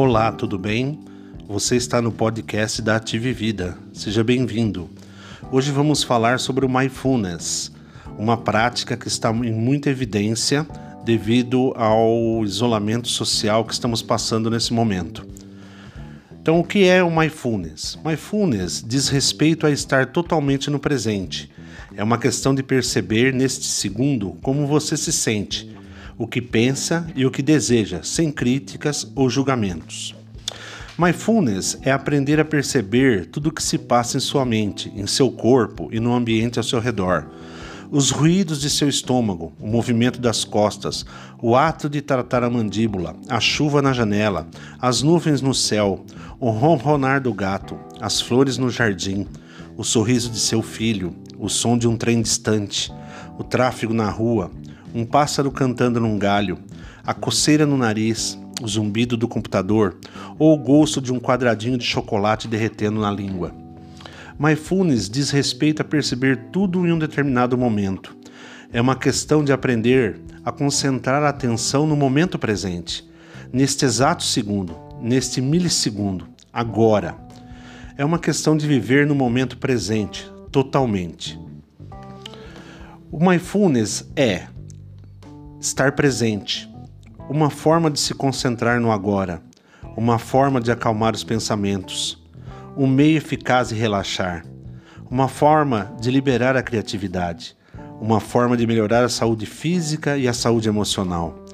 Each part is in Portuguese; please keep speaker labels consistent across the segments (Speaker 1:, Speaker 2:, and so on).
Speaker 1: Olá, tudo bem? Você está no podcast da Ative Vida. Seja bem-vindo. Hoje vamos falar sobre o Mindfulness, uma prática que está em muita evidência devido ao isolamento social que estamos passando nesse momento. Então, o que é o Mindfulness? Mindfulness diz respeito a estar totalmente no presente. É uma questão de perceber neste segundo como você se sente, o que pensa e o que deseja, sem críticas ou julgamentos. Mindfulness é aprender a perceber tudo o que se passa em sua mente, em seu corpo e no ambiente ao seu redor. Os ruídos de seu estômago, o movimento das costas, o ato de tratar a mandíbula, a chuva na janela, as nuvens no céu, o ronronar do gato, as flores no jardim, o sorriso de seu filho, o som de um trem distante, o tráfego na rua, um pássaro cantando num galho, a coceira no nariz, o zumbido do computador ou o gosto de um quadradinho de chocolate derretendo na língua. Mindfulness diz respeito a perceber tudo em um determinado momento. É uma questão de aprender a concentrar a atenção no momento presente, neste exato segundo, neste milissegundo, agora. É uma questão de viver no momento presente, totalmente. O mindfulness é estar presente, uma forma de se concentrar no agora, uma forma de acalmar os pensamentos, um meio eficaz de relaxar, uma forma de liberar a criatividade, uma forma de melhorar a saúde física e a saúde emocional,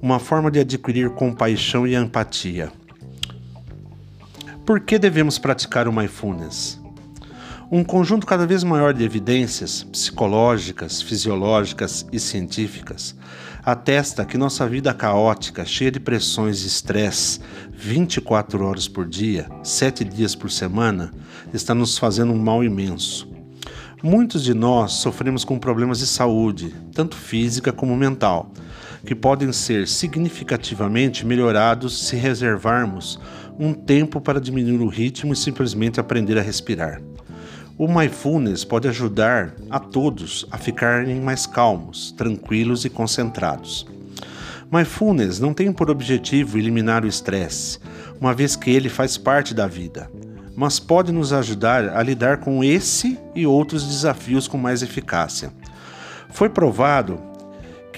Speaker 1: uma forma de adquirir compaixão e empatia. Por que devemos praticar o mindfulness? Um conjunto cada vez maior de evidências psicológicas, fisiológicas e científicas atesta que nossa vida caótica, cheia de pressões e estresse, 24 horas por dia, 7 dias por semana, está nos fazendo um mal imenso. Muitos de nós sofremos com problemas de saúde, tanto física como mental, que podem ser significativamente melhorados se reservarmos um tempo para diminuir o ritmo e simplesmente aprender a respirar. O mindfulness pode ajudar a todos a ficarem mais calmos, tranquilos e concentrados. Mindfulness não tem por objetivo eliminar o estresse, uma vez que ele faz parte da vida, mas pode nos ajudar a lidar com esse e outros desafios com mais eficácia. Foi provado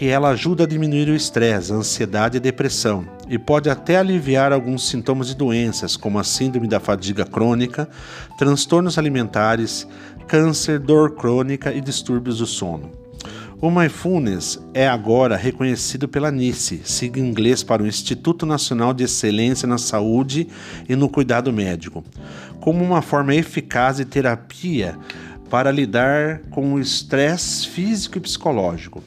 Speaker 1: que ela ajuda a diminuir o estresse, a ansiedade e a depressão, e pode até aliviar alguns sintomas de doenças, como a síndrome da fadiga crônica, transtornos alimentares, câncer, dor crônica e distúrbios do sono. O Mindfulness é agora reconhecido pela NICE, sigla em inglês para o Instituto Nacional de Excelência na Saúde e no Cuidado Médico, como uma forma eficaz de terapia para lidar com o estresse físico e psicológico.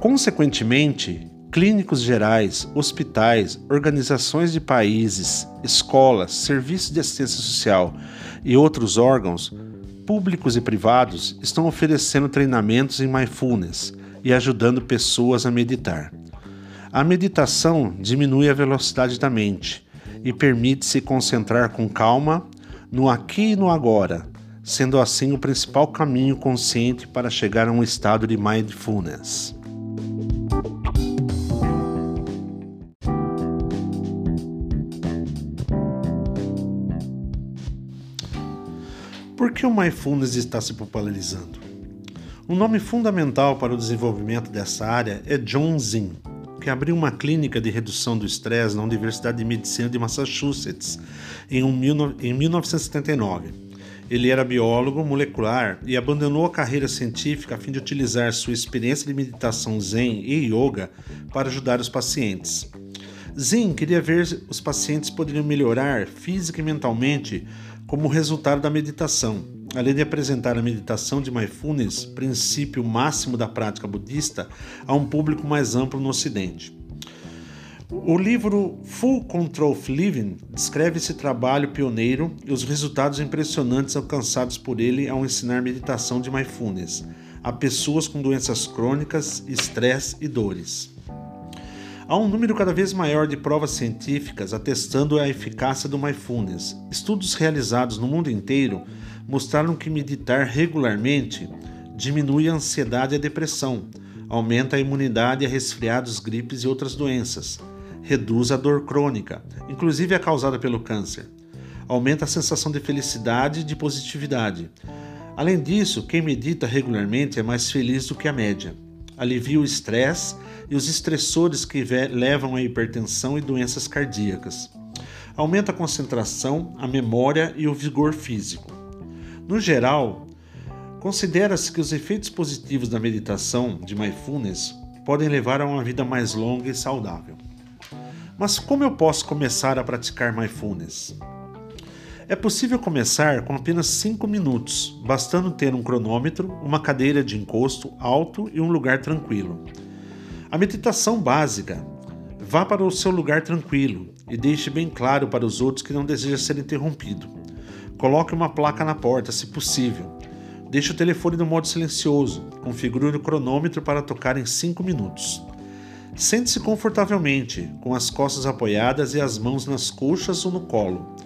Speaker 1: Consequentemente, clínicos gerais, hospitais, organizações de países, escolas, serviços de assistência social e outros órgãos, públicos e privados, estão oferecendo treinamentos em mindfulness e ajudando pessoas a meditar. A meditação diminui a velocidade da mente e permite se concentrar com calma no aqui e no agora, sendo assim o principal caminho consciente para chegar a um estado de mindfulness. Por que o mindfulness está se popularizando? Um nome fundamental para o desenvolvimento dessa área é John Zinn, que abriu uma clínica de redução do estresse na Universidade de Medicina de Massachusetts em, um, em 1979. Ele era biólogo molecular e abandonou a carreira científica a fim de utilizar sua experiência de meditação zen e yoga para ajudar os pacientes. Zen queria ver se os pacientes poderiam melhorar física e mentalmente como resultado da meditação. Além de apresentar a meditação de mindfulness, princípio máximo da prática budista, a um público mais amplo no Ocidente. O livro Full Control of Living descreve esse trabalho pioneiro e os resultados impressionantes alcançados por ele ao ensinar meditação de mindfulness a pessoas com doenças crônicas, estresse e dores. Há um número cada vez maior de provas científicas atestando a eficácia do mindfulness. Estudos realizados no mundo inteiro mostraram que meditar regularmente diminui a ansiedade e a depressão, aumenta a imunidade a resfriados, gripes e outras doenças, reduz a dor crônica, inclusive a causada pelo câncer. Aumenta a sensação de felicidade e de positividade. Além disso, quem medita regularmente é mais feliz do que a média. Alivia o estresse e os estressores que levam à hipertensão e doenças cardíacas. Aumenta a concentração, a memória e o vigor físico. No geral, considera-se que os efeitos positivos da meditação de mindfulness podem levar a uma vida mais longa e saudável. Mas como eu posso começar a praticar mindfulness? É possível começar com apenas 5 minutos, bastando ter um cronômetro, uma cadeira de encosto alto e um lugar tranquilo. A meditação básica. Vá para o seu lugar tranquilo e deixe bem claro para os outros que não deseja ser interrompido. Coloque uma placa na porta, se possível. Deixe o telefone no modo silencioso. Configure o cronômetro para tocar em 5 minutos. Sente-se confortavelmente, com as costas apoiadas e as mãos nas coxas ou no colo.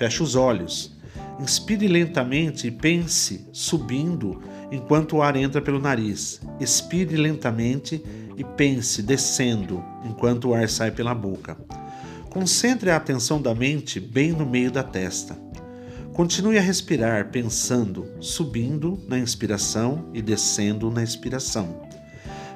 Speaker 1: Feche os olhos. Inspire lentamente e pense subindo enquanto o ar entra pelo nariz. Expire lentamente e pense descendo enquanto o ar sai pela boca. Concentre a atenção da mente bem no meio da testa. Continue a respirar pensando, subindo na inspiração e descendo na expiração.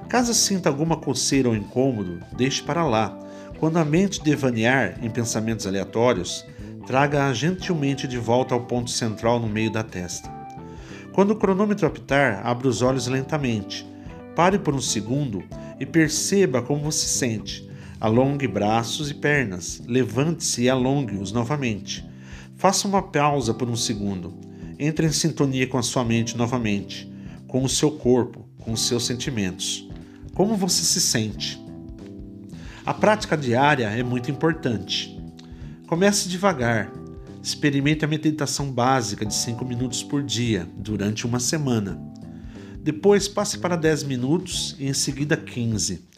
Speaker 1: Caso sinta alguma coceira ou incômodo, deixe para lá. Quando a mente devanear em pensamentos aleatórios, traga-a gentilmente de volta ao ponto central no meio da testa. Quando o cronômetro apitar, abra os olhos lentamente. Pare por um segundo e perceba como se sente. Alongue braços e pernas, levante-se e alongue-os novamente. Faça uma pausa por um segundo. Entre em sintonia com a sua mente novamente, com o seu corpo, com os seus sentimentos. Como você se sente? A prática diária é muito importante. Comece devagar. Experimente a meditação básica de 5 minutos por dia durante uma semana. Depois passe para 10 minutos e em seguida 15.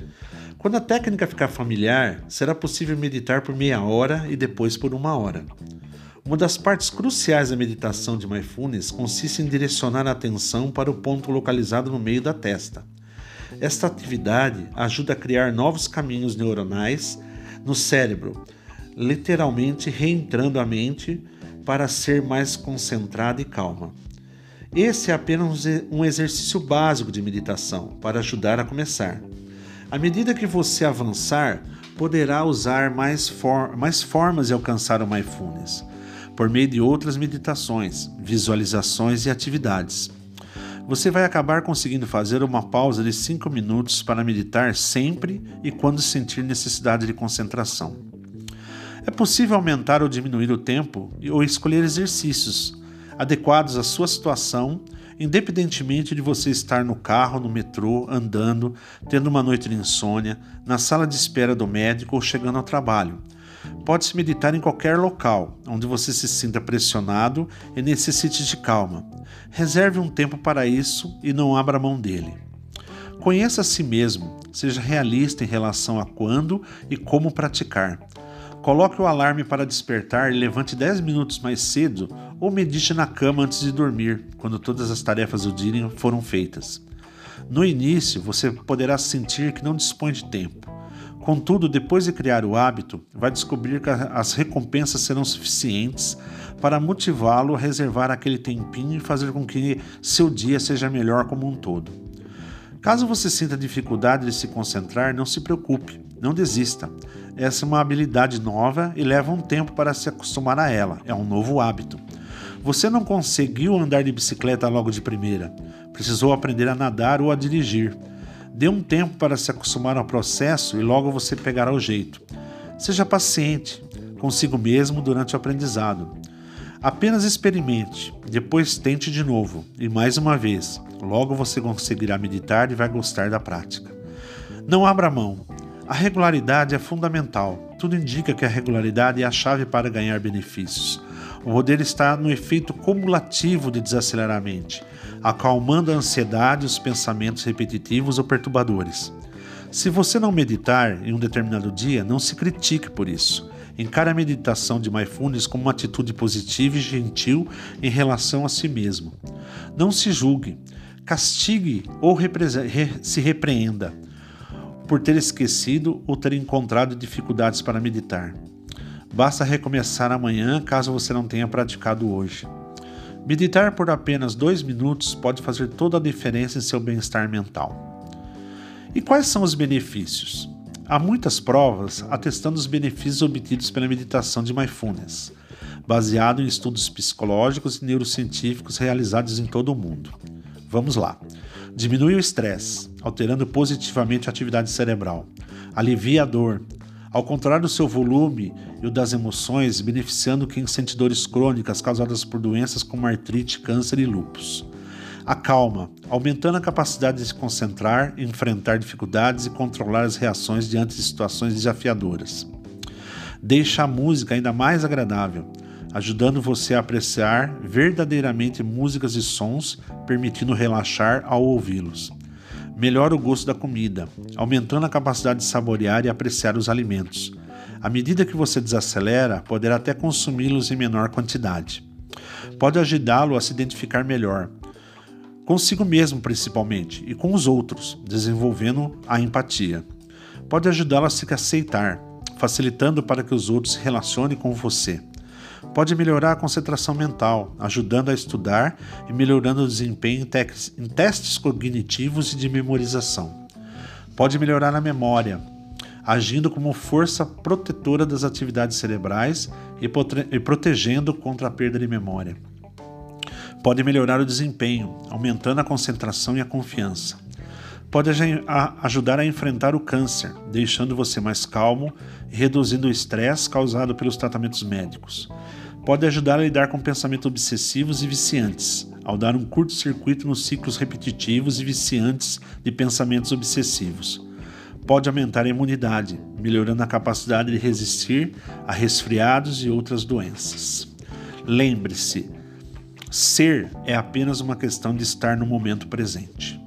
Speaker 1: Quando a técnica ficar familiar, será possível meditar por meia hora e depois por uma hora. Uma das partes cruciais da meditação de mindfulness consiste em direcionar a atenção para o ponto localizado no meio da testa. Esta atividade ajuda a criar novos caminhos neuronais no cérebro, literalmente reentrando a mente para ser mais concentrada e calma. Esse é apenas um exercício básico de meditação para ajudar a começar. À medida que você avançar, poderá usar mais, for mais formas de alcançar o mindfulness, por meio de outras meditações, visualizações e atividades. Você vai acabar conseguindo fazer uma pausa de 5 minutos para meditar sempre e quando sentir necessidade de concentração. É possível aumentar ou diminuir o tempo ou escolher exercícios adequados à sua situação, independentemente de você estar no carro, no metrô, andando, tendo uma noite de insônia, na sala de espera do médico ou chegando ao trabalho. Pode-se meditar em qualquer local onde você se sinta pressionado e necessite de calma. Reserve um tempo para isso e não abra mão dele. Conheça a si mesmo, seja realista em relação a quando e como praticar. Coloque o alarme para despertar e levante 10 minutos mais cedo ou medite na cama antes de dormir, quando todas as tarefas do dia foram feitas. No início, você poderá sentir que não dispõe de tempo. Contudo, depois de criar o hábito, vai descobrir que as recompensas serão suficientes para motivá-lo a reservar aquele tempinho e fazer com que seu dia seja melhor como um todo. Caso você sinta dificuldade de se concentrar, não se preocupe, não desista. Essa é uma habilidade nova e leva um tempo para se acostumar a ela. É um novo hábito. Você não conseguiu andar de bicicleta logo de primeira. Precisou aprender a nadar ou a dirigir. Dê um tempo para se acostumar ao processo e logo você pegará o jeito. Seja paciente consigo mesmo durante o aprendizado. Apenas experimente, depois tente de novo e mais uma vez. Logo você conseguirá meditar e vai gostar da prática. Não abra mão. A regularidade é fundamental. Tudo indica que a regularidade é a chave para ganhar benefícios. O poder está no efeito cumulativo de desacelerar a mente, acalmando a ansiedade e os pensamentos repetitivos ou perturbadores. Se você não meditar em um determinado dia, não se critique por isso. Encare a meditação de mindfulness como uma atitude positiva e gentil em relação a si mesmo. Não se julgue, castigue ou repre se repreenda. Por ter esquecido ou ter encontrado dificuldades para meditar. Basta recomeçar amanhã caso você não tenha praticado hoje. Meditar por apenas dois minutos pode fazer toda a diferença em seu bem-estar mental. E quais são os benefícios? Há muitas provas atestando os benefícios obtidos pela meditação de mindfulness, baseado em estudos psicológicos e neurocientíficos realizados em todo o mundo. Vamos lá. Diminui o estresse, alterando positivamente a atividade cerebral. Alivia a dor, ao contrário do seu volume e o das emoções, beneficiando quem sente dores crônicas causadas por doenças como artrite, câncer e lúpus. Acalma, aumentando a capacidade de se concentrar, enfrentar dificuldades e controlar as reações diante de situações desafiadoras. Deixa a música ainda mais agradável, ajudando você a apreciar verdadeiramente músicas e sons, permitindo relaxar ao ouvi-los. Melhora o gosto da comida, aumentando a capacidade de saborear e apreciar os alimentos. À medida que você desacelera, poderá até consumi-los em menor quantidade. Pode ajudá-lo a se identificar melhor, consigo mesmo principalmente, e com os outros, desenvolvendo a empatia. Pode ajudá-lo a se aceitar, facilitando para que os outros se relacionem com você. Pode melhorar a concentração mental, ajudando a estudar e melhorando o desempenho em, testes cognitivos e de memorização. Pode melhorar a memória, agindo como força protetora das atividades cerebrais e protegendo contra a perda de memória. Pode melhorar o desempenho, aumentando a concentração e a confiança. Pode ajudar a enfrentar o câncer, deixando você mais calmo e reduzindo o estresse causado pelos tratamentos médicos pode ajudar a lidar com pensamentos obsessivos e viciantes, ao dar um curto-circuito nos ciclos repetitivos e viciantes de pensamentos obsessivos. Pode aumentar a imunidade, melhorando a capacidade de resistir a resfriados e outras doenças. Lembre-se, ser é apenas uma questão de estar no momento presente.